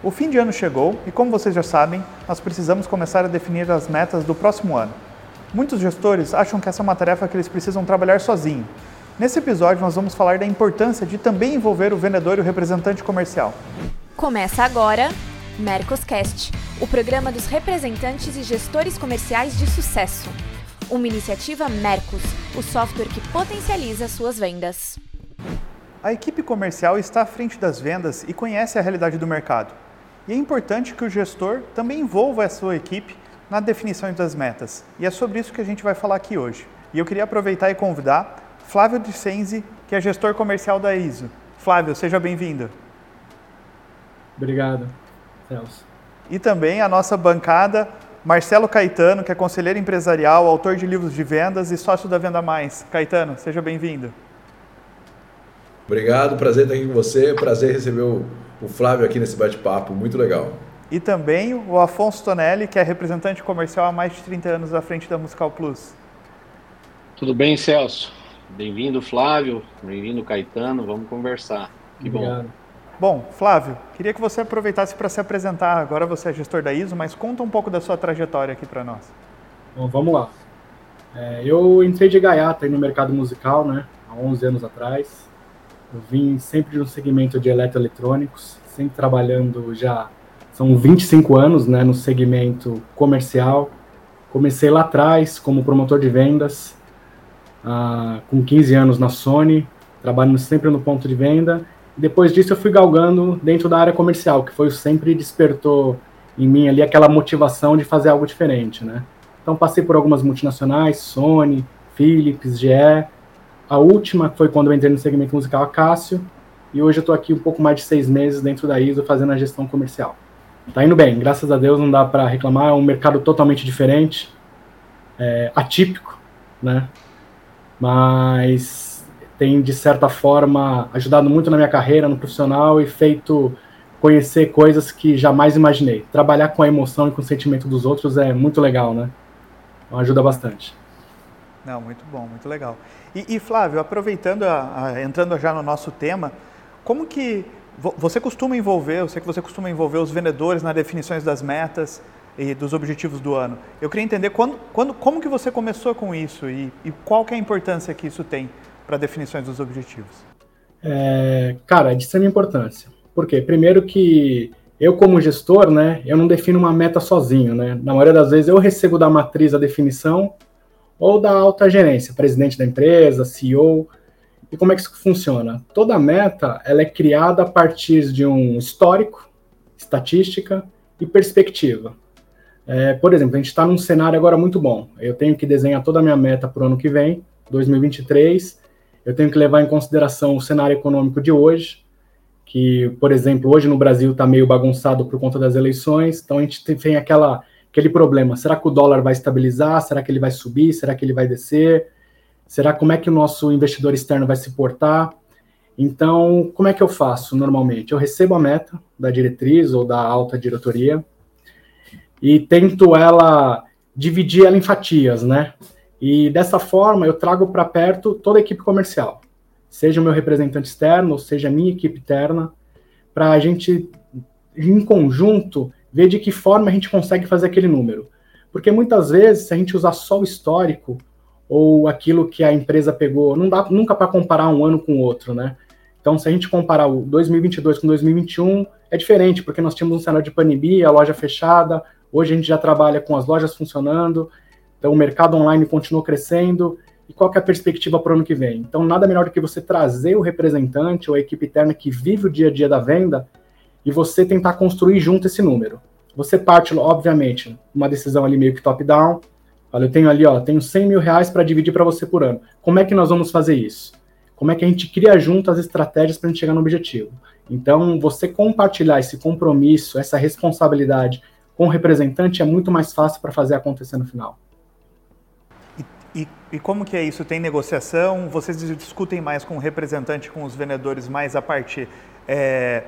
O fim de ano chegou e, como vocês já sabem, nós precisamos começar a definir as metas do próximo ano. Muitos gestores acham que essa é uma tarefa que eles precisam trabalhar sozinho. Nesse episódio, nós vamos falar da importância de também envolver o vendedor e o representante comercial. Começa agora Mercoscast, o programa dos representantes e gestores comerciais de sucesso. Uma iniciativa Mercos, o software que potencializa suas vendas. A equipe comercial está à frente das vendas e conhece a realidade do mercado. E é importante que o gestor também envolva a sua equipe na definição das metas. E é sobre isso que a gente vai falar aqui hoje. E eu queria aproveitar e convidar Flávio Dicenzi, que é gestor comercial da ISO. Flávio, seja bem-vindo. Obrigado, Celso. E também a nossa bancada, Marcelo Caetano, que é conselheiro empresarial, autor de livros de vendas e sócio da Venda Mais. Caetano, seja bem-vindo. Obrigado, prazer estar aqui com você, prazer receber o o Flávio aqui nesse bate-papo, muito legal. E também o Afonso Tonelli, que é representante comercial há mais de 30 anos à frente da Musical Plus. Tudo bem, Celso? Bem-vindo, Flávio. Bem-vindo, Caetano. Vamos conversar. Que Obrigado. bom. Bom, Flávio, queria que você aproveitasse para se apresentar. Agora você é gestor da ISO, mas conta um pouco da sua trajetória aqui para nós. Bom, vamos lá. É, eu entrei de gaiata no mercado musical, né, há 11 anos atrás. Eu vim sempre no segmento de eletroeletrônicos, sempre trabalhando já são 25 anos né, no segmento comercial. Comecei lá atrás como promotor de vendas, ah, com 15 anos na Sony, trabalhando sempre no ponto de venda. Depois disso eu fui galgando dentro da área comercial, que foi sempre despertou em mim ali aquela motivação de fazer algo diferente, né? Então passei por algumas multinacionais, Sony, Philips, GE, a última foi quando eu entrei no segmento musical Acácio, e hoje eu estou aqui um pouco mais de seis meses dentro da ISO fazendo a gestão comercial. Tá indo bem, graças a Deus não dá para reclamar, é um mercado totalmente diferente, é, atípico, né? Mas tem de certa forma ajudado muito na minha carreira, no profissional e feito conhecer coisas que jamais imaginei. Trabalhar com a emoção e com o sentimento dos outros é muito legal, né? Então ajuda bastante. Não, muito bom, muito legal. E, e Flávio, aproveitando, a, a, entrando já no nosso tema, como que você costuma envolver, eu sei que você costuma envolver os vendedores nas definições das metas e dos objetivos do ano. Eu queria entender quando, quando, como que você começou com isso e, e qual que é a importância que isso tem para definições dos objetivos. É, cara, é de extrema importância. Por quê? Primeiro que eu como gestor, né, eu não defino uma meta sozinho, né? Na maioria das vezes eu recebo da matriz a definição ou da alta gerência, presidente da empresa, CEO. E como é que isso funciona? Toda meta ela é criada a partir de um histórico, estatística e perspectiva. É, por exemplo, a gente está num cenário agora muito bom. Eu tenho que desenhar toda a minha meta para o ano que vem, 2023. Eu tenho que levar em consideração o cenário econômico de hoje, que, por exemplo, hoje no Brasil está meio bagunçado por conta das eleições. Então a gente tem aquela aquele problema. Será que o dólar vai estabilizar? Será que ele vai subir? Será que ele vai descer? Será como é que o nosso investidor externo vai se portar? Então, como é que eu faço normalmente? Eu recebo a meta da diretriz ou da alta diretoria e tento ela dividir ela em fatias, né? E dessa forma eu trago para perto toda a equipe comercial, seja o meu representante externo, seja a minha equipe interna, para a gente em conjunto ver de que forma a gente consegue fazer aquele número. Porque muitas vezes, se a gente usar só o histórico ou aquilo que a empresa pegou, não dá nunca para comparar um ano com o outro, né? Então, se a gente comparar o 2022 com 2021, é diferente, porque nós tínhamos um cenário de pandemia, a loja fechada, hoje a gente já trabalha com as lojas funcionando, então o mercado online continuou crescendo, e qual é a perspectiva para o ano que vem? Então, nada melhor do que você trazer o representante ou a equipe interna que vive o dia a dia da venda e você tentar construir junto esse número. Você parte, obviamente, uma decisão ali meio que top-down. Olha, eu tenho ali, ó, tenho 100 mil reais para dividir para você por ano. Como é que nós vamos fazer isso? Como é que a gente cria junto as estratégias para a gente chegar no objetivo? Então, você compartilhar esse compromisso, essa responsabilidade com o representante é muito mais fácil para fazer acontecer no final. E, e, como que é isso? Tem negociação? Vocês discutem mais com o representante, com os vendedores, mais a parte é,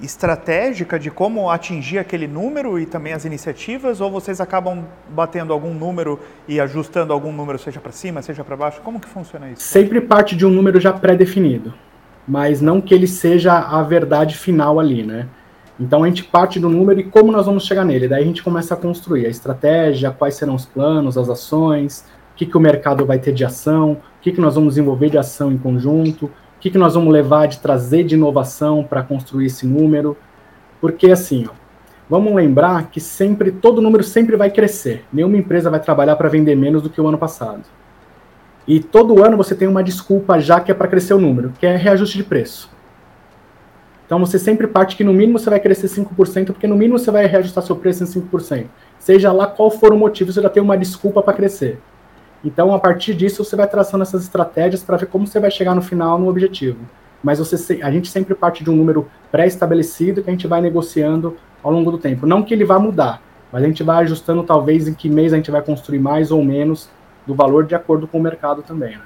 estratégica de como atingir aquele número e também as iniciativas, ou vocês acabam batendo algum número e ajustando algum número, seja para cima, seja para baixo? Como que funciona isso? Sempre parte de um número já pré-definido, mas não que ele seja a verdade final ali, né? Então a gente parte do número e como nós vamos chegar nele. Daí a gente começa a construir a estratégia, quais serão os planos, as ações, o que, que o mercado vai ter de ação, o que, que nós vamos desenvolver de ação em conjunto, que, que nós vamos levar de trazer de inovação para construir esse número. Porque assim, ó, vamos lembrar que sempre todo número sempre vai crescer. Nenhuma empresa vai trabalhar para vender menos do que o ano passado. E todo ano você tem uma desculpa já que é para crescer o número, que é reajuste de preço. Então você sempre parte que no mínimo você vai crescer 5%, porque no mínimo você vai reajustar seu preço em 5%. Seja lá qual for o motivo, você já tem uma desculpa para crescer. Então, a partir disso, você vai traçando essas estratégias para ver como você vai chegar no final no objetivo. Mas você, a gente sempre parte de um número pré-estabelecido que a gente vai negociando ao longo do tempo. Não que ele vá mudar, mas a gente vai ajustando talvez em que mês a gente vai construir mais ou menos do valor de acordo com o mercado também. Né?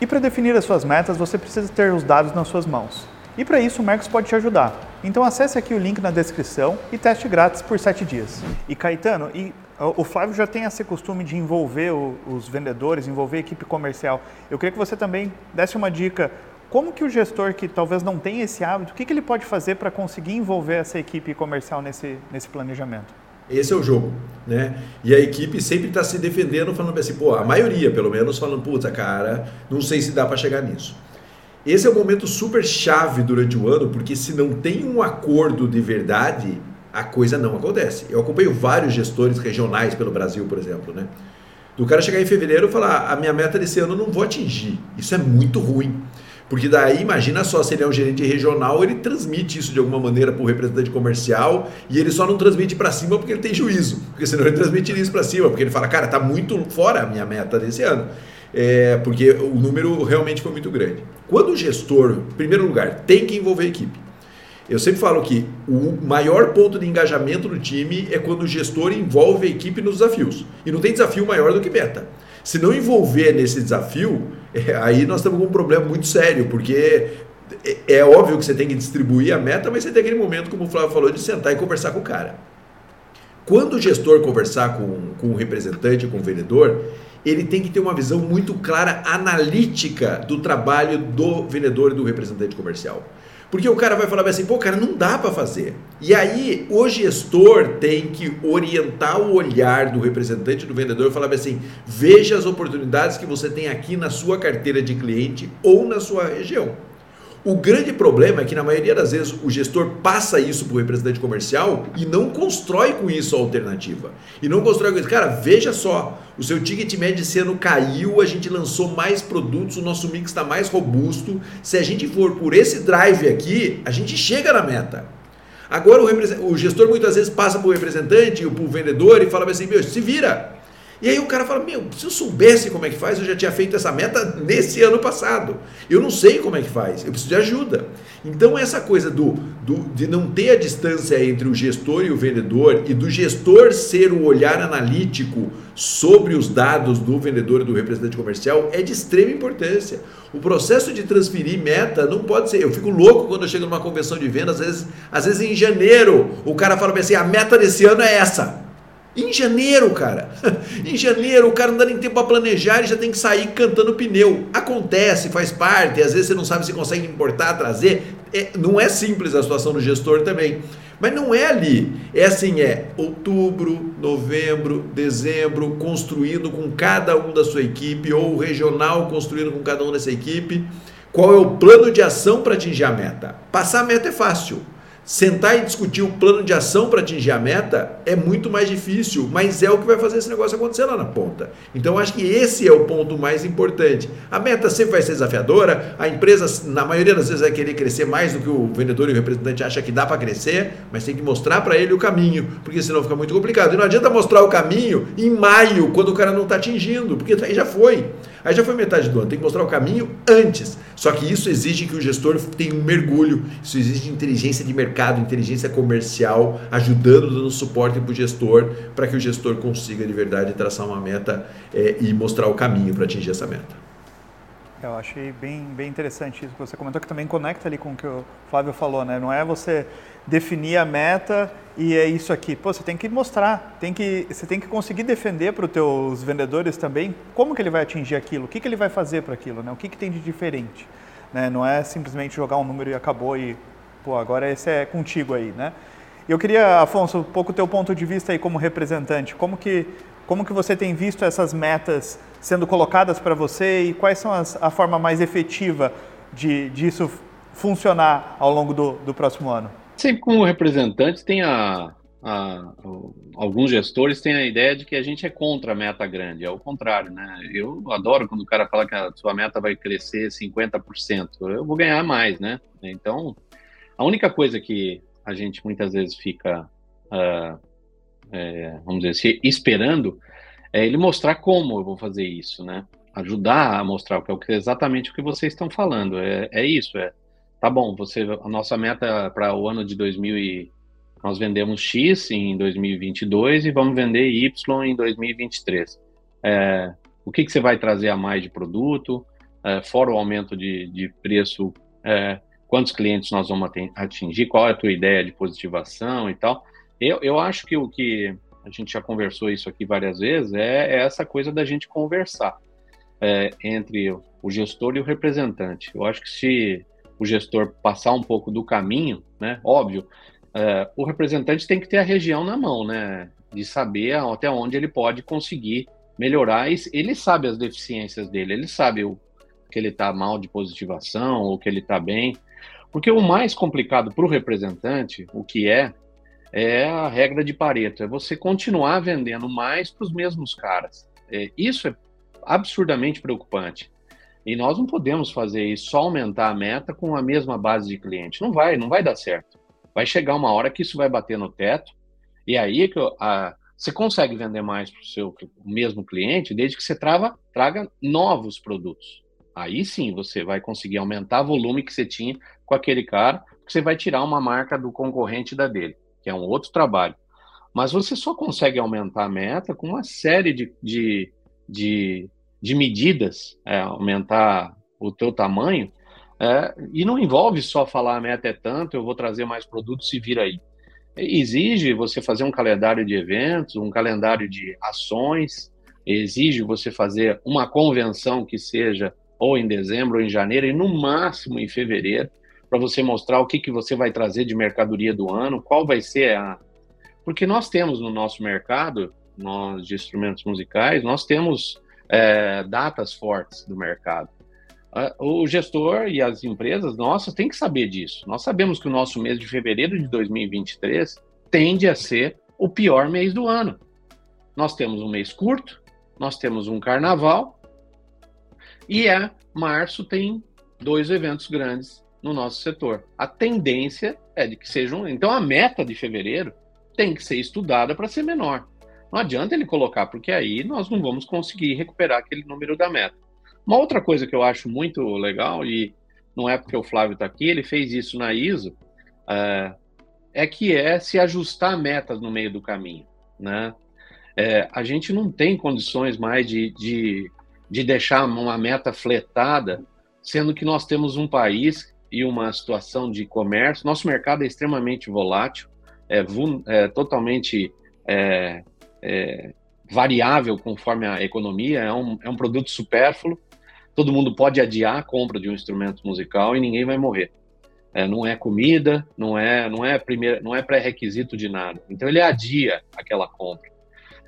E para definir as suas metas, você precisa ter os dados nas suas mãos. E para isso o Marcos pode te ajudar. Então acesse aqui o link na descrição e teste grátis por 7 dias. E Caetano, e o Flávio já tem esse costume de envolver os vendedores, envolver a equipe comercial. Eu queria que você também desse uma dica. Como que o gestor que talvez não tenha esse hábito, o que, que ele pode fazer para conseguir envolver essa equipe comercial nesse, nesse planejamento? Esse é o jogo, né? E a equipe sempre está se defendendo, falando assim, pô, a maioria pelo menos falando, puta cara, não sei se dá para chegar nisso. Esse é um momento super chave durante o ano, porque se não tem um acordo de verdade, a coisa não acontece. Eu acompanho vários gestores regionais pelo Brasil, por exemplo, né? Do cara chegar em fevereiro e falar, a minha meta desse ano eu não vou atingir. Isso é muito ruim. Porque daí, imagina só, se ele é um gerente regional, ele transmite isso de alguma maneira para o representante comercial e ele só não transmite para cima porque ele tem juízo. Porque senão ele transmite isso para cima, porque ele fala, cara, tá muito fora a minha meta desse ano é, porque o número realmente foi muito grande. Quando o gestor, em primeiro lugar, tem que envolver a equipe. Eu sempre falo que o maior ponto de engajamento do time é quando o gestor envolve a equipe nos desafios. E não tem desafio maior do que meta. Se não envolver nesse desafio, é, aí nós estamos com um problema muito sério, porque é, é óbvio que você tem que distribuir a meta, mas você tem aquele momento, como o Flávio falou, de sentar e conversar com o cara. Quando o gestor conversar com, com o representante, com o vendedor, ele tem que ter uma visão muito clara, analítica do trabalho do vendedor e do representante comercial. Porque o cara vai falar assim, pô, cara, não dá para fazer. E aí, o gestor tem que orientar o olhar do representante do vendedor e falar assim: veja as oportunidades que você tem aqui na sua carteira de cliente ou na sua região. O grande problema é que, na maioria das vezes, o gestor passa isso para o representante comercial e não constrói com isso a alternativa. E não constrói com isso. Cara, veja só, o seu ticket médio esse ano caiu, a gente lançou mais produtos, o nosso mix está mais robusto. Se a gente for por esse drive aqui, a gente chega na meta. Agora, o, o gestor muitas vezes passa para o representante, para o vendedor e fala assim: meu, se vira. E aí o cara fala: Meu, se eu soubesse como é que faz, eu já tinha feito essa meta nesse ano passado. Eu não sei como é que faz, eu preciso de ajuda. Então, essa coisa do, do, de não ter a distância entre o gestor e o vendedor e do gestor ser o olhar analítico sobre os dados do vendedor e do representante comercial é de extrema importância. O processo de transferir meta não pode ser. Eu fico louco quando eu chego numa convenção de venda, às vezes, às vezes em janeiro, o cara fala assim: a meta desse ano é essa. Em janeiro, cara. em janeiro, o cara não dá nem tempo para planejar e já tem que sair cantando pneu. Acontece, faz parte. Às vezes você não sabe se consegue importar, trazer. É, não é simples a situação do gestor também. Mas não é ali. É assim, é outubro, novembro, dezembro, construindo com cada um da sua equipe, ou regional construindo com cada um dessa equipe. Qual é o plano de ação para atingir a meta? Passar a meta é fácil. Sentar e discutir o plano de ação para atingir a meta é muito mais difícil, mas é o que vai fazer esse negócio acontecer lá na ponta. Então acho que esse é o ponto mais importante. A meta sempre vai ser desafiadora, a empresa, na maioria das vezes, vai querer crescer mais do que o vendedor e o representante acha que dá para crescer, mas tem que mostrar para ele o caminho, porque senão fica muito complicado. E não adianta mostrar o caminho em maio, quando o cara não está atingindo, porque aí já foi. Aí já foi metade do ano, tem que mostrar o caminho antes. Só que isso exige que o gestor tenha um mergulho, isso exige inteligência de mercado, inteligência comercial, ajudando, dando suporte para o gestor, para que o gestor consiga de verdade traçar uma meta é, e mostrar o caminho para atingir essa meta. Eu achei bem, bem interessante isso que você comentou, que também conecta ali com o que o Flávio falou, né? Não é você definir a meta e é isso aqui. Pô, você tem que mostrar, tem que, você tem que conseguir defender para os teus vendedores também como que ele vai atingir aquilo, o que, que ele vai fazer para aquilo, né? o que, que tem de diferente. Né? Não é simplesmente jogar um número e acabou e pô, agora esse é contigo aí, né? Eu queria, Afonso, um pouco o teu ponto de vista aí como representante. Como que, como que você tem visto essas metas sendo colocadas para você e quais são as, a forma mais efetiva de disso funcionar ao longo do, do próximo ano? Sempre como representante tem a, a, alguns gestores têm a ideia de que a gente é contra a meta grande, é o contrário, né? Eu adoro quando o cara fala que a sua meta vai crescer 50%, eu vou ganhar mais, né? Então, a única coisa que a gente muitas vezes fica, uh, é, vamos dizer assim, esperando é ele mostrar como eu vou fazer isso, né? Ajudar a mostrar o que é exatamente o que vocês estão falando. É, é isso, é. Tá bom, você, a nossa meta para o ano de 2000 e, nós vendemos X em 2022 e vamos vender Y em 2023. É, o que, que você vai trazer a mais de produto? É, fora o aumento de, de preço, é, quantos clientes nós vamos atingir? Qual é a tua ideia de positivação e tal? Eu, eu acho que o que a gente já conversou isso aqui várias vezes é, é essa coisa da gente conversar é, entre o gestor e o representante. Eu acho que se o gestor passar um pouco do caminho, né? Óbvio, é, o representante tem que ter a região na mão, né? De saber até onde ele pode conseguir melhorar. Ele sabe as deficiências dele, ele sabe o que ele está mal de positivação ou que ele está bem. Porque o mais complicado para o representante, o que é, é a regra de Pareto, é você continuar vendendo mais para os mesmos caras. É, isso é absurdamente preocupante. E nós não podemos fazer isso, só aumentar a meta com a mesma base de cliente. Não vai, não vai dar certo vai chegar uma hora que isso vai bater no teto, e aí é que a, você consegue vender mais para o seu mesmo cliente desde que você trava, traga novos produtos. Aí sim você vai conseguir aumentar o volume que você tinha com aquele cara, porque você vai tirar uma marca do concorrente da dele, que é um outro trabalho. Mas você só consegue aumentar a meta com uma série de, de, de, de medidas, é, aumentar o teu tamanho, é, e não envolve só falar a meta é tanto, eu vou trazer mais produtos e vir aí. Exige você fazer um calendário de eventos, um calendário de ações, exige você fazer uma convenção que seja ou em dezembro ou em janeiro, e no máximo em fevereiro, para você mostrar o que, que você vai trazer de mercadoria do ano, qual vai ser a. Porque nós temos no nosso mercado, nós de instrumentos musicais, nós temos é, datas fortes do mercado o gestor e as empresas nossas têm que saber disso. Nós sabemos que o nosso mês de fevereiro de 2023 tende a ser o pior mês do ano. Nós temos um mês curto, nós temos um carnaval e é março tem dois eventos grandes no nosso setor. A tendência é de que sejam, então a meta de fevereiro tem que ser estudada para ser menor. Não adianta ele colocar, porque aí nós não vamos conseguir recuperar aquele número da meta. Uma outra coisa que eu acho muito legal, e não é porque o Flávio está aqui, ele fez isso na ISO, é, é, que é se ajustar metas no meio do caminho. Né? É, a gente não tem condições mais de, de, de deixar uma meta fletada, sendo que nós temos um país e uma situação de comércio, nosso mercado é extremamente volátil, é, é totalmente é, é, variável conforme a economia, é um, é um produto supérfluo, todo mundo pode adiar a compra de um instrumento musical e ninguém vai morrer. É, não é comida, não é, não é primeiro, não é pré-requisito de nada. Então ele adia aquela compra.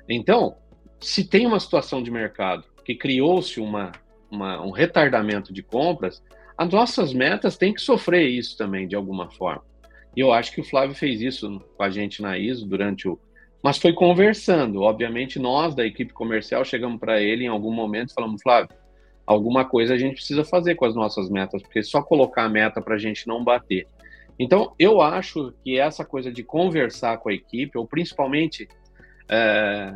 Então, se tem uma situação de mercado que criou-se uma, uma, um retardamento de compras, as nossas metas têm que sofrer isso também de alguma forma. E eu acho que o Flávio fez isso com a gente na ISO durante o, mas foi conversando. Obviamente nós da equipe comercial chegamos para ele em algum momento e falamos, Flávio, alguma coisa a gente precisa fazer com as nossas metas, porque só colocar a meta para a gente não bater. Então, eu acho que essa coisa de conversar com a equipe, ou principalmente, é,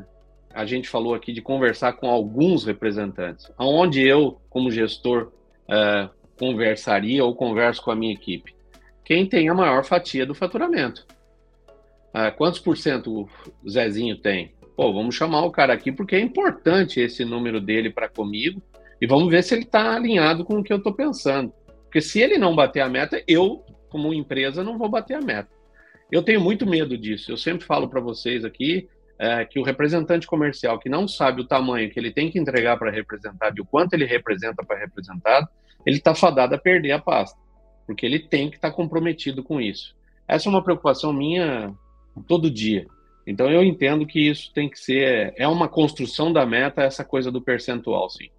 a gente falou aqui de conversar com alguns representantes, aonde eu, como gestor, é, conversaria ou converso com a minha equipe? Quem tem a maior fatia do faturamento. É, quantos por cento o Zezinho tem? Pô, vamos chamar o cara aqui porque é importante esse número dele para comigo e vamos ver se ele está alinhado com o que eu estou pensando. Porque se ele não bater a meta, eu, como empresa, não vou bater a meta. Eu tenho muito medo disso. Eu sempre falo para vocês aqui é, que o representante comercial que não sabe o tamanho que ele tem que entregar para representar e o quanto ele representa para representado, ele está fadado a perder a pasta. porque ele tem que estar tá comprometido com isso. Essa é uma preocupação minha todo dia. Então eu entendo que isso tem que ser é uma construção da meta essa coisa do percentual, sim.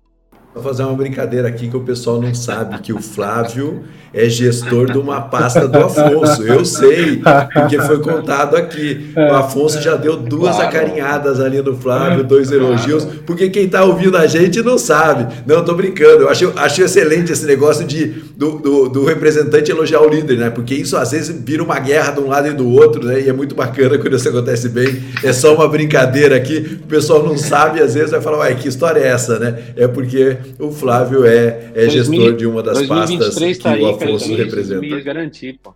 Vou fazer uma brincadeira aqui que o pessoal não sabe que o Flávio é gestor de uma pasta do Afonso. Eu sei, porque foi contado aqui. O Afonso já deu duas claro. acarinhadas ali no Flávio, dois elogios, porque quem está ouvindo a gente não sabe. Não, estou brincando. Eu acho, acho excelente esse negócio de, do, do, do, representante elogiar o líder, né? Porque isso às vezes vira uma guerra de um lado e do outro, né? E é muito bacana quando isso acontece bem. É só uma brincadeira aqui. O pessoal não sabe, às vezes vai falar, uai, que história é essa, né? É porque o Flávio é, é 2000, gestor de uma das pastas que tá aí, o Afonso cara, representa. Me garantir, pô.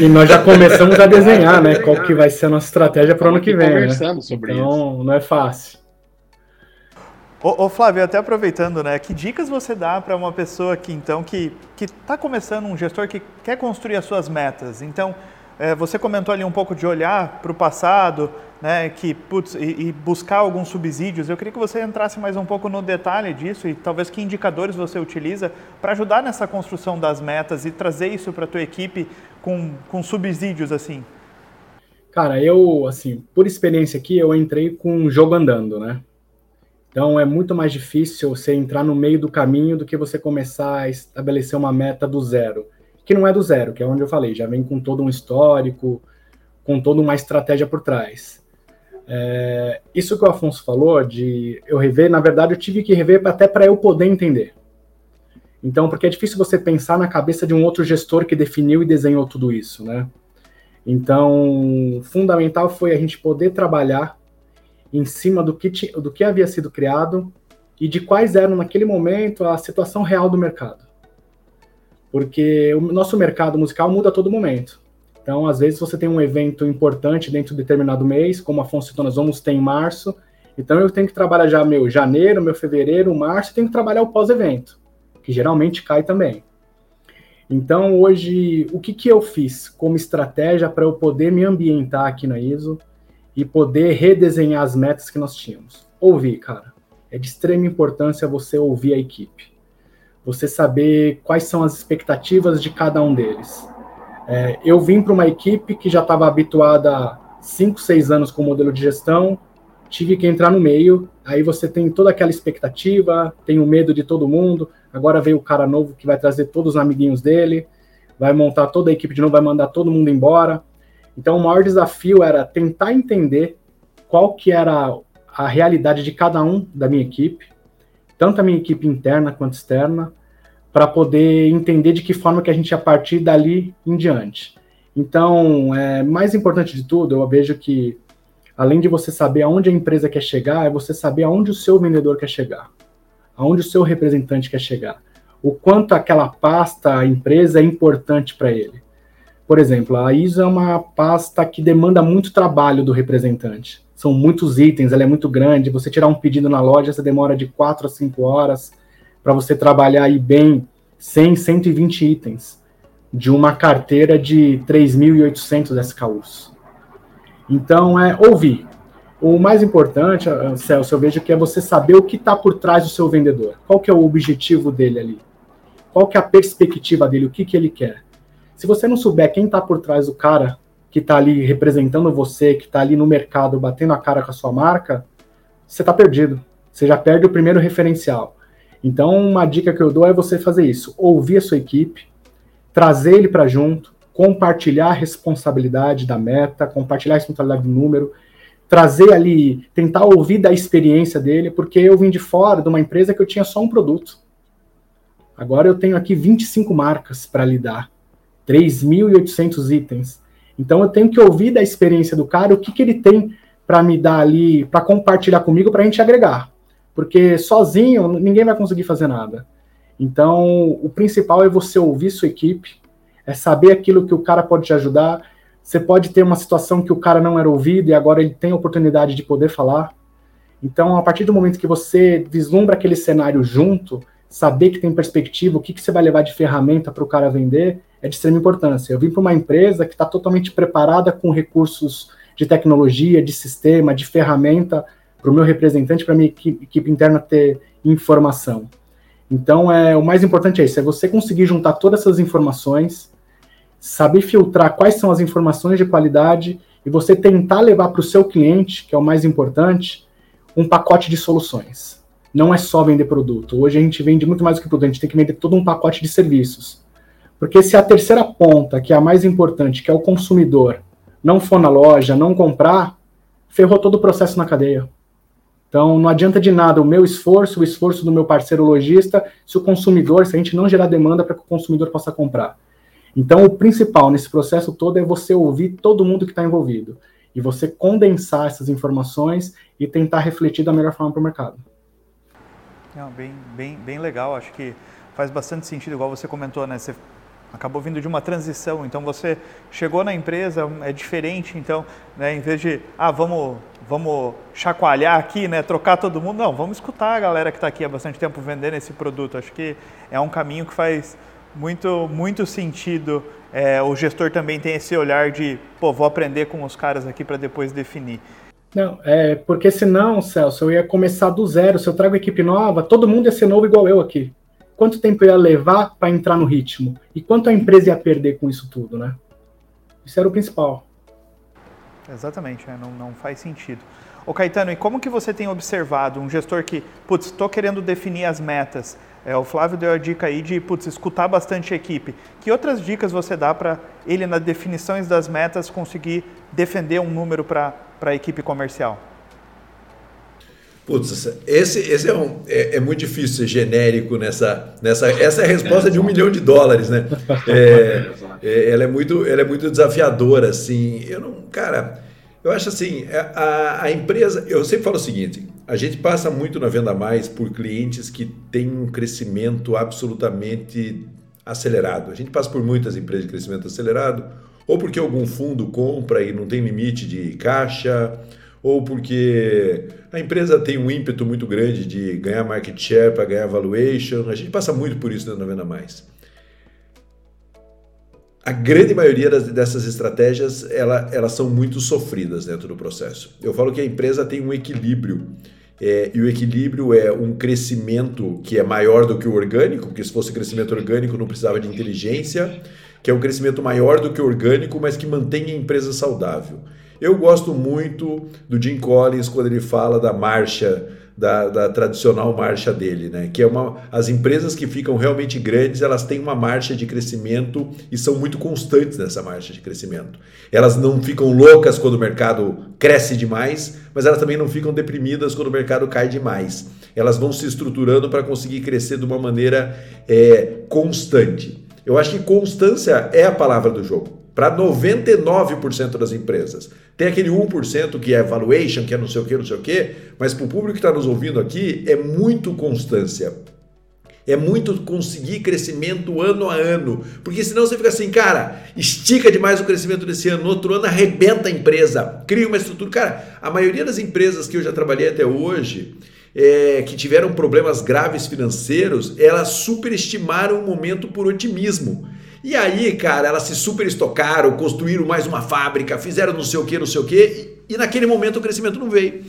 E nós já começamos a desenhar, né? Qual que vai ser a nossa estratégia para o ano que vem. Né? Conversando né? sobre então, isso. não é fácil. Ô, ô, Flávio, até aproveitando, né? Que dicas você dá para uma pessoa que então que que está começando um gestor que quer construir as suas metas? Então, é, você comentou ali um pouco de olhar para o passado, né, que, putz, e, e, buscar alguns subsídios. Eu queria que você entrasse mais um pouco no detalhe disso e talvez que indicadores você utiliza para ajudar nessa construção das metas e trazer isso para a tua equipe com, com subsídios assim. Cara, eu, assim, por experiência aqui, eu entrei com um jogo andando, né? Então é muito mais difícil você entrar no meio do caminho do que você começar a estabelecer uma meta do zero que não é do zero, que é onde eu falei, já vem com todo um histórico, com toda uma estratégia por trás. É, isso que o Afonso falou de eu rever, na verdade eu tive que rever até para eu poder entender. Então, porque é difícil você pensar na cabeça de um outro gestor que definiu e desenhou tudo isso, né? Então, fundamental foi a gente poder trabalhar em cima do que, do que havia sido criado e de quais eram naquele momento a situação real do mercado porque o nosso mercado musical muda a todo momento. Então, às vezes, você tem um evento importante dentro de determinado mês, como a citou, nós vamos ter em março. Então, eu tenho que trabalhar já meu janeiro, meu fevereiro, março, tenho que trabalhar o pós-evento, que geralmente cai também. Então, hoje, o que, que eu fiz como estratégia para eu poder me ambientar aqui na ISO e poder redesenhar as metas que nós tínhamos? Ouvir, cara. É de extrema importância você ouvir a equipe você saber quais são as expectativas de cada um deles. É, eu vim para uma equipe que já estava habituada há 5, 6 anos com o modelo de gestão, tive que entrar no meio, aí você tem toda aquela expectativa, tem o medo de todo mundo, agora veio o cara novo que vai trazer todos os amiguinhos dele, vai montar toda a equipe de novo, vai mandar todo mundo embora. Então o maior desafio era tentar entender qual que era a realidade de cada um da minha equipe, tanto a minha equipe interna quanto externa, para poder entender de que forma que a gente ia partir dali em diante. Então, é, mais importante de tudo, eu vejo que, além de você saber aonde a empresa quer chegar, é você saber aonde o seu vendedor quer chegar, aonde o seu representante quer chegar, o quanto aquela pasta, a empresa é importante para ele. Por exemplo, a ISO é uma pasta que demanda muito trabalho do representante são muitos itens, ela é muito grande. Você tirar um pedido na loja, você demora de 4 a 5 horas para você trabalhar aí bem 100, 120 itens de uma carteira de 3.800 SKUs. Então, é ouvir. O mais importante, Celso, eu vejo que é você saber o que está por trás do seu vendedor. Qual que é o objetivo dele ali? Qual que é a perspectiva dele? O que, que ele quer? Se você não souber quem está por trás do cara, que está ali representando você, que está ali no mercado batendo a cara com a sua marca, você está perdido. Você já perde o primeiro referencial. Então, uma dica que eu dou é você fazer isso: ouvir a sua equipe, trazer ele para junto, compartilhar a responsabilidade da meta, compartilhar a responsabilidade do número, trazer ali, tentar ouvir da experiência dele, porque eu vim de fora de uma empresa que eu tinha só um produto. Agora eu tenho aqui 25 marcas para lidar, 3.800 itens. Então eu tenho que ouvir da experiência do cara o que, que ele tem para me dar ali, para compartilhar comigo, para a gente agregar. Porque sozinho ninguém vai conseguir fazer nada. Então o principal é você ouvir sua equipe, é saber aquilo que o cara pode te ajudar. Você pode ter uma situação que o cara não era ouvido e agora ele tem a oportunidade de poder falar. Então, a partir do momento que você vislumbra aquele cenário junto, saber que tem perspectiva, o que, que você vai levar de ferramenta para o cara vender, é de extrema importância. Eu vim para uma empresa que está totalmente preparada com recursos de tecnologia, de sistema, de ferramenta, para o meu representante, para a minha equipe, equipe interna ter informação. Então, é, o mais importante é isso: é você conseguir juntar todas essas informações, saber filtrar quais são as informações de qualidade e você tentar levar para o seu cliente, que é o mais importante, um pacote de soluções. Não é só vender produto. Hoje a gente vende muito mais do que produto, a gente tem que vender todo um pacote de serviços. Porque se a terceira ponta, que é a mais importante, que é o consumidor, não for na loja, não comprar, ferrou todo o processo na cadeia. Então, não adianta de nada o meu esforço, o esforço do meu parceiro lojista, se o consumidor, se a gente não gerar demanda para que o consumidor possa comprar. Então, o principal nesse processo todo é você ouvir todo mundo que está envolvido e você condensar essas informações e tentar refletir da melhor forma para o mercado. Bem, bem, bem legal, acho que faz bastante sentido, igual você comentou, né? Você acabou vindo de uma transição, então você chegou na empresa, é diferente, então, né, em vez de, ah, vamos, vamos chacoalhar aqui, né, trocar todo mundo, não, vamos escutar a galera que está aqui há bastante tempo vendendo esse produto, acho que é um caminho que faz muito, muito sentido, é, o gestor também tem esse olhar de, pô, vou aprender com os caras aqui para depois definir. Não, é porque senão, Celso, eu ia começar do zero. Se eu trago equipe nova, todo mundo ia ser novo igual eu aqui quanto tempo ia levar para entrar no ritmo e quanto a empresa ia perder com isso tudo, né? Isso era o principal. Exatamente, é, não, não faz sentido. Ô Caetano, e como que você tem observado um gestor que, putz, estou querendo definir as metas, é, o Flávio deu a dica aí de, putz, escutar bastante a equipe. Que outras dicas você dá para ele, nas definições das metas, conseguir defender um número para a equipe comercial? Putz, esse, esse é, um, é, é, muito difícil ser genérico nessa, nessa. Essa é a resposta de um milhão de dólares, né? É, é, ela, é muito, ela é muito desafiadora, assim. Eu não, cara, eu acho assim, é, a, a empresa. Eu sempre falo o seguinte: a gente passa muito na Venda Mais por clientes que têm um crescimento absolutamente acelerado. A gente passa por muitas empresas de crescimento acelerado, ou porque algum fundo compra e não tem limite de caixa ou porque a empresa tem um ímpeto muito grande de ganhar market share para ganhar valuation. A gente passa muito por isso na Venda Mais. A grande maioria das, dessas estratégias ela, elas são muito sofridas dentro do processo. Eu falo que a empresa tem um equilíbrio é, e o equilíbrio é um crescimento que é maior do que o orgânico, porque se fosse crescimento orgânico não precisava de inteligência, que é um crescimento maior do que o orgânico, mas que mantém a empresa saudável. Eu gosto muito do Jim Collins quando ele fala da marcha, da, da, tradicional marcha dele, né? Que é uma. As empresas que ficam realmente grandes, elas têm uma marcha de crescimento e são muito constantes nessa marcha de crescimento. Elas não ficam loucas quando o mercado cresce demais, mas elas também não ficam deprimidas quando o mercado cai demais. Elas vão se estruturando para conseguir crescer de uma maneira é, constante. Eu acho que constância é a palavra do jogo para 99% das empresas. Tem aquele 1% que é valuation, que é não sei o que, não sei o que, mas para o público que está nos ouvindo aqui, é muito constância. É muito conseguir crescimento ano a ano. Porque senão você fica assim, cara, estica demais o crescimento desse ano, no outro ano arrebenta a empresa, cria uma estrutura. Cara, a maioria das empresas que eu já trabalhei até hoje, é, que tiveram problemas graves financeiros, elas superestimaram o momento por otimismo. E aí, cara, elas se super estocaram, construíram mais uma fábrica, fizeram não sei o que, não sei o que, e, naquele momento o crescimento não veio.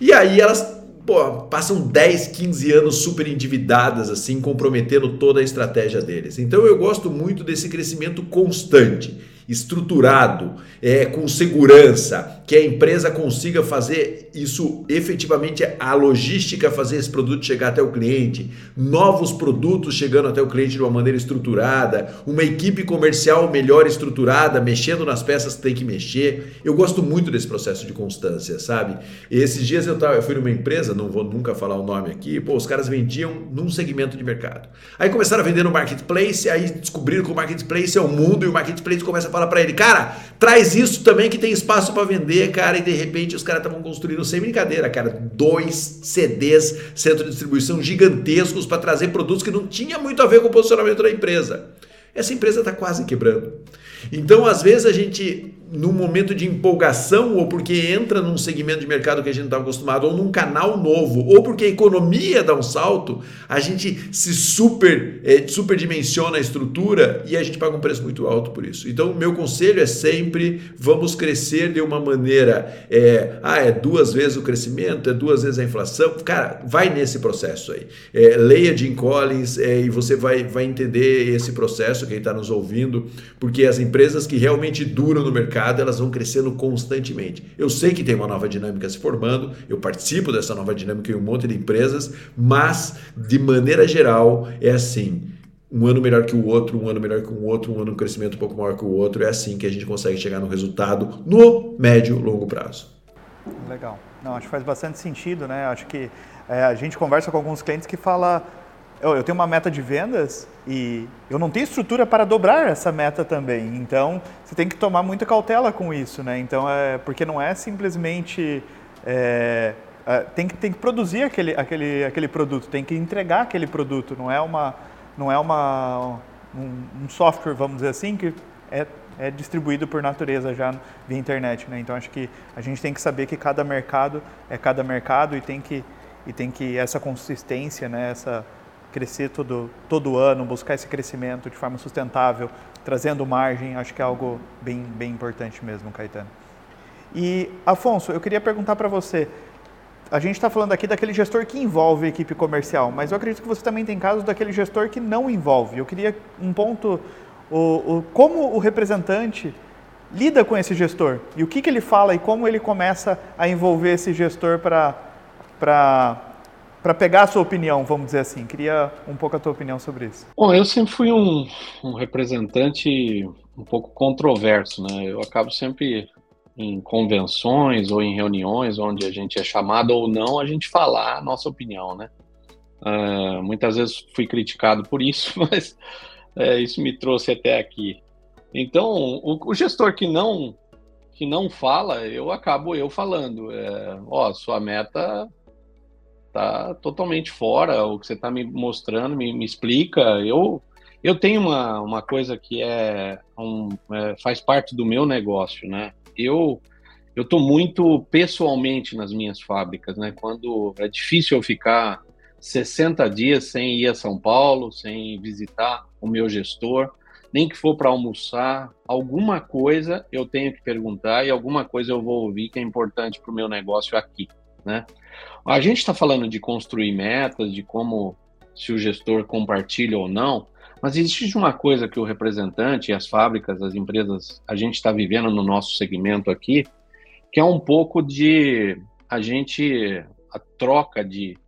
E aí elas pô, passam 10, 15 anos super endividadas, assim, comprometendo toda a estratégia deles. Então eu gosto muito desse crescimento constante estruturado, é, com segurança, que a empresa consiga fazer isso efetivamente, a logística fazer esse produto chegar até o cliente, novos produtos chegando até o cliente de uma maneira estruturada, uma equipe comercial melhor estruturada, mexendo nas peças que tem que mexer. Eu gosto muito desse processo de constância, sabe? Esses dias eu, tava, eu fui numa empresa, não vou nunca falar o nome aqui, pô, os caras vendiam num segmento de mercado. Aí começaram a vender no marketplace, aí descobriram que o marketplace é o mundo e o marketplace começa a fala para ele, cara, traz isso também que tem espaço para vender, cara, e de repente os caras estavam construindo, sem brincadeira, cara, dois CDs, centro de distribuição gigantescos para trazer produtos que não tinha muito a ver com o posicionamento da empresa. Essa empresa está quase quebrando. Então, às vezes a gente num momento de empolgação ou porque entra num segmento de mercado que a gente não estava acostumado ou num canal novo ou porque a economia dá um salto, a gente se super é, superdimensiona a estrutura e a gente paga um preço muito alto por isso. Então, meu conselho é sempre vamos crescer de uma maneira é, ah, é duas vezes o crescimento, é duas vezes a inflação. Cara, vai nesse processo aí. É, leia Jim Collins é, e você vai, vai entender esse processo, quem está nos ouvindo, porque as empresas que realmente duram no mercado mercado, elas vão crescendo constantemente. Eu sei que tem uma nova dinâmica se formando, eu participo dessa nova dinâmica em um monte de empresas, mas de maneira geral é assim. Um ano melhor que o outro, um ano melhor que o outro, um ano um crescimento um pouco maior que o outro. É assim que a gente consegue chegar no resultado no médio longo prazo. Legal. Não, acho que faz bastante sentido, né? Acho que é, a gente conversa com alguns clientes que fala eu, tenho uma meta de vendas e eu não tenho estrutura para dobrar essa meta também. Então, você tem que tomar muita cautela com isso, né? Então, é, porque não é simplesmente... É, é, tem, que, tem que produzir aquele, aquele, aquele produto, tem que entregar aquele produto. Não é, uma, não é uma, um, um software, vamos dizer assim, que é, é distribuído por natureza já via internet, né? Então, acho que a gente tem que saber que cada mercado é cada mercado e tem que, e tem que essa consistência, né? Essa crescer todo, todo ano, buscar esse crescimento de forma sustentável, trazendo margem, acho que é algo bem, bem importante mesmo, Caetano. E, Afonso, eu queria perguntar para você, a gente está falando aqui daquele gestor que envolve a equipe comercial, mas eu acredito que você também tem casos daquele gestor que não envolve. Eu queria um ponto, o, o, como o representante lida com esse gestor e o que, que ele fala e como ele começa a envolver esse gestor para para pegar a sua opinião, vamos dizer assim. Queria um pouco a tua opinião sobre isso. Bom, eu sempre fui um, um representante um pouco controverso, né? Eu acabo sempre em convenções ou em reuniões onde a gente é chamado ou não, a gente falar a nossa opinião, né? Uh, muitas vezes fui criticado por isso, mas é, isso me trouxe até aqui. Então, o, o, gestor que não que não fala, eu acabo eu falando. É, ó, sua meta tá totalmente fora. O que você está me mostrando, me, me, explica. Eu, eu tenho uma, uma coisa que é, um, é, faz parte do meu negócio, né? Eu eu estou muito pessoalmente nas minhas fábricas, né? Quando é difícil eu ficar 60 dias sem ir a São Paulo, sem visitar o meu gestor, nem que for para almoçar, alguma coisa eu tenho que perguntar e alguma coisa eu vou ouvir que é importante para o meu negócio aqui, né? A gente está falando de construir metas, de como se o gestor compartilha ou não, mas existe uma coisa que o representante, as fábricas, as empresas, a gente está vivendo no nosso segmento aqui, que é um pouco de a gente, a troca de,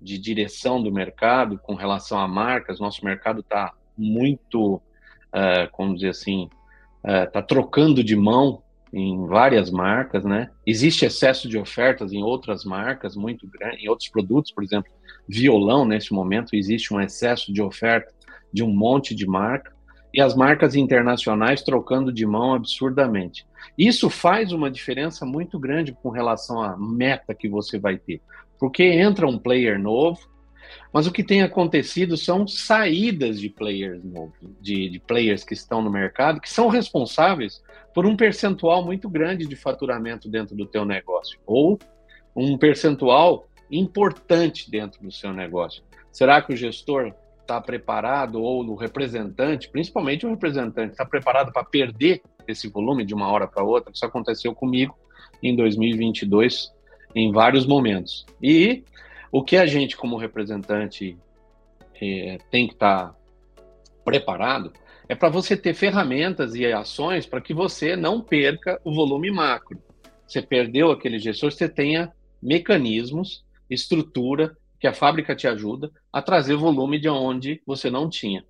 de direção do mercado com relação a marcas. Nosso mercado está muito, uh, como dizer assim, está uh, trocando de mão em várias marcas, né? Existe excesso de ofertas em outras marcas muito grande, em outros produtos, por exemplo, violão nesse momento existe um excesso de oferta de um monte de marca e as marcas internacionais trocando de mão absurdamente. Isso faz uma diferença muito grande com relação à meta que você vai ter, porque entra um player novo, mas o que tem acontecido são saídas de players novos, de, de players que estão no mercado, que são responsáveis por um percentual muito grande de faturamento dentro do teu negócio, ou um percentual importante dentro do seu negócio. Será que o gestor está preparado, ou o representante, principalmente o representante, está preparado para perder esse volume de uma hora para outra? Isso aconteceu comigo em 2022 em vários momentos. E o que a gente, como representante, é, tem que estar tá preparado é para você ter ferramentas e ações para que você não perca o volume macro. Você perdeu aquele gestor, você tenha mecanismos, estrutura, que a fábrica te ajuda a trazer volume de onde você não tinha.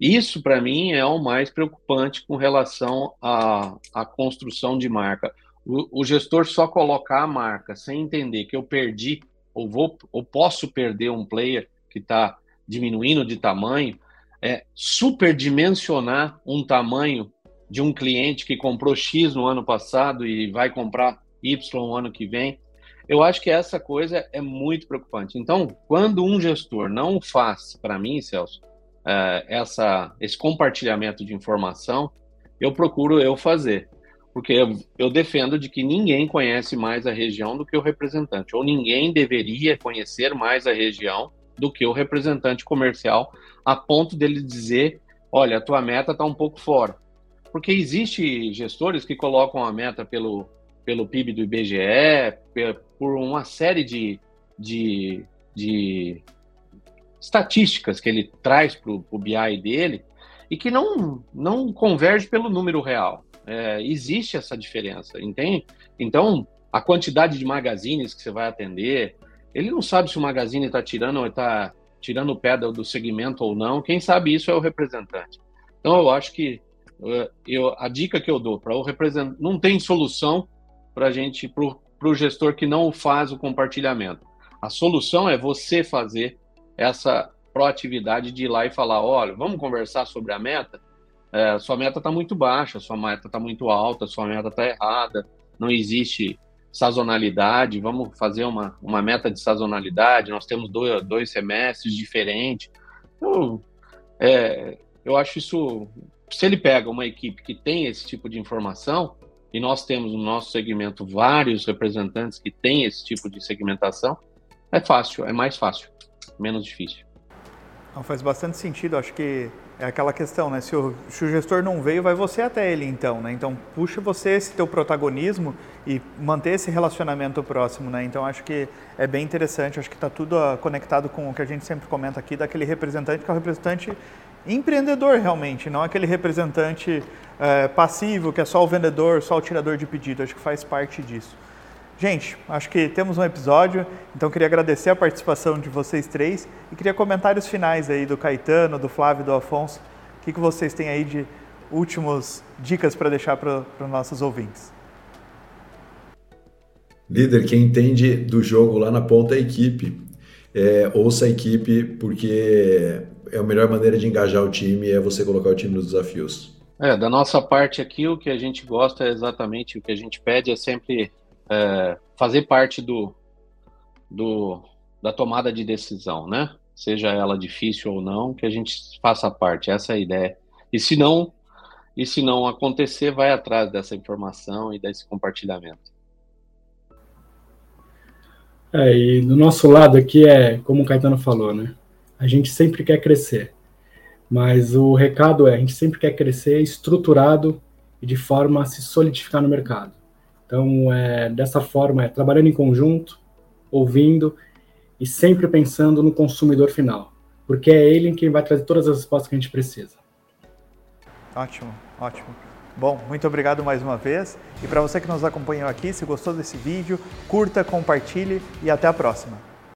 Isso, para mim, é o mais preocupante com relação à, à construção de marca. O, o, gestor só colocar a marca sem entender que eu perdi ou, vou, ou posso perder um player que está diminuindo de tamanho, é, superdimensionar um tamanho de um cliente que comprou X no ano passado e vai comprar Y no ano que vem. Eu acho que essa coisa é muito preocupante. Então, quando um gestor não faz, para mim, Celso, é, essa, esse compartilhamento de informação, eu procuro eu fazer. porque eu, eu, defendo de que ninguém conhece mais a região do que o representante, ou ninguém deveria conhecer mais a região do que o representante comercial, a ponto dele dizer, olha, a tua meta está um pouco fora. Porque existe gestores que colocam a meta pelo, pelo PIB do IBGE, por uma série de, de, de estatísticas que ele traz para o BI dele, e que não, não converge pelo número real. É, existe essa diferença, entende? Então, a quantidade de magazines que você vai atender, ele não sabe se o magazine está tirando ou está tirando o pé do segmento ou não. Quem sabe isso é o representante. Então, eu acho que é, eu, a dica que eu dou para o representante não tem solução para gente, para o gestor que não faz o compartilhamento. A solução é você fazer essa proatividade de ir lá e falar: olha, vamos conversar sobre a meta? É, sua meta está muito baixa, sua meta está muito alta, sua meta está errada, não existe sazonalidade, vamos fazer uma, uma meta de sazonalidade, nós temos dois, dois semestres diferentes. Então, é, eu acho isso, se ele pega uma equipe que tem esse tipo de informação, e nós temos no nosso segmento vários representantes que têm esse tipo de segmentação, é fácil, é mais fácil, menos difícil. Não, faz bastante sentido, acho que é aquela questão, né? Se o, se o, gestor não veio, vai você até ele então, né? Então puxa você esse teu protagonismo e manter esse relacionamento próximo, né? Então acho que é bem interessante, acho que está tudo ah, conectado com o que a gente sempre comenta aqui, daquele representante que é o representante empreendedor realmente, não aquele representante é, passivo que é só o vendedor, só o tirador de pedido, acho que faz parte disso. Gente, acho que temos um episódio, então queria agradecer a participação de vocês três e queria comentários finais aí do Caetano, do Flávio, do Afonso. O que, que vocês têm aí de últimas dicas para deixar para os nossos ouvintes? Líder, quem entende do jogo lá na ponta é a equipe. É, ouça a equipe, porque é a melhor maneira de engajar o time é você colocar o time nos desafios. É, da nossa parte aqui, o que a gente gosta é exatamente o que a gente pede é sempre é, fazer parte do, do, da tomada de decisão, né? Seja ela difícil ou não, que a gente faça parte, essa é a ideia. E se não, e se não acontecer, vai atrás dessa informação e desse compartilhamento. É, e do nosso lado aqui é, como o Caetano falou, né? A gente sempre quer crescer. Mas o recado é, a gente sempre quer crescer estruturado e de forma a se solidificar no mercado. Então, é, dessa forma, é trabalhando em conjunto, ouvindo e sempre pensando no consumidor final, porque é ele quem vai trazer todas as respostas que a gente precisa. Ótimo, ótimo. Bom, muito obrigado mais uma vez. E para você que nos acompanhou aqui, se gostou desse vídeo, curta, compartilhe e até a próxima.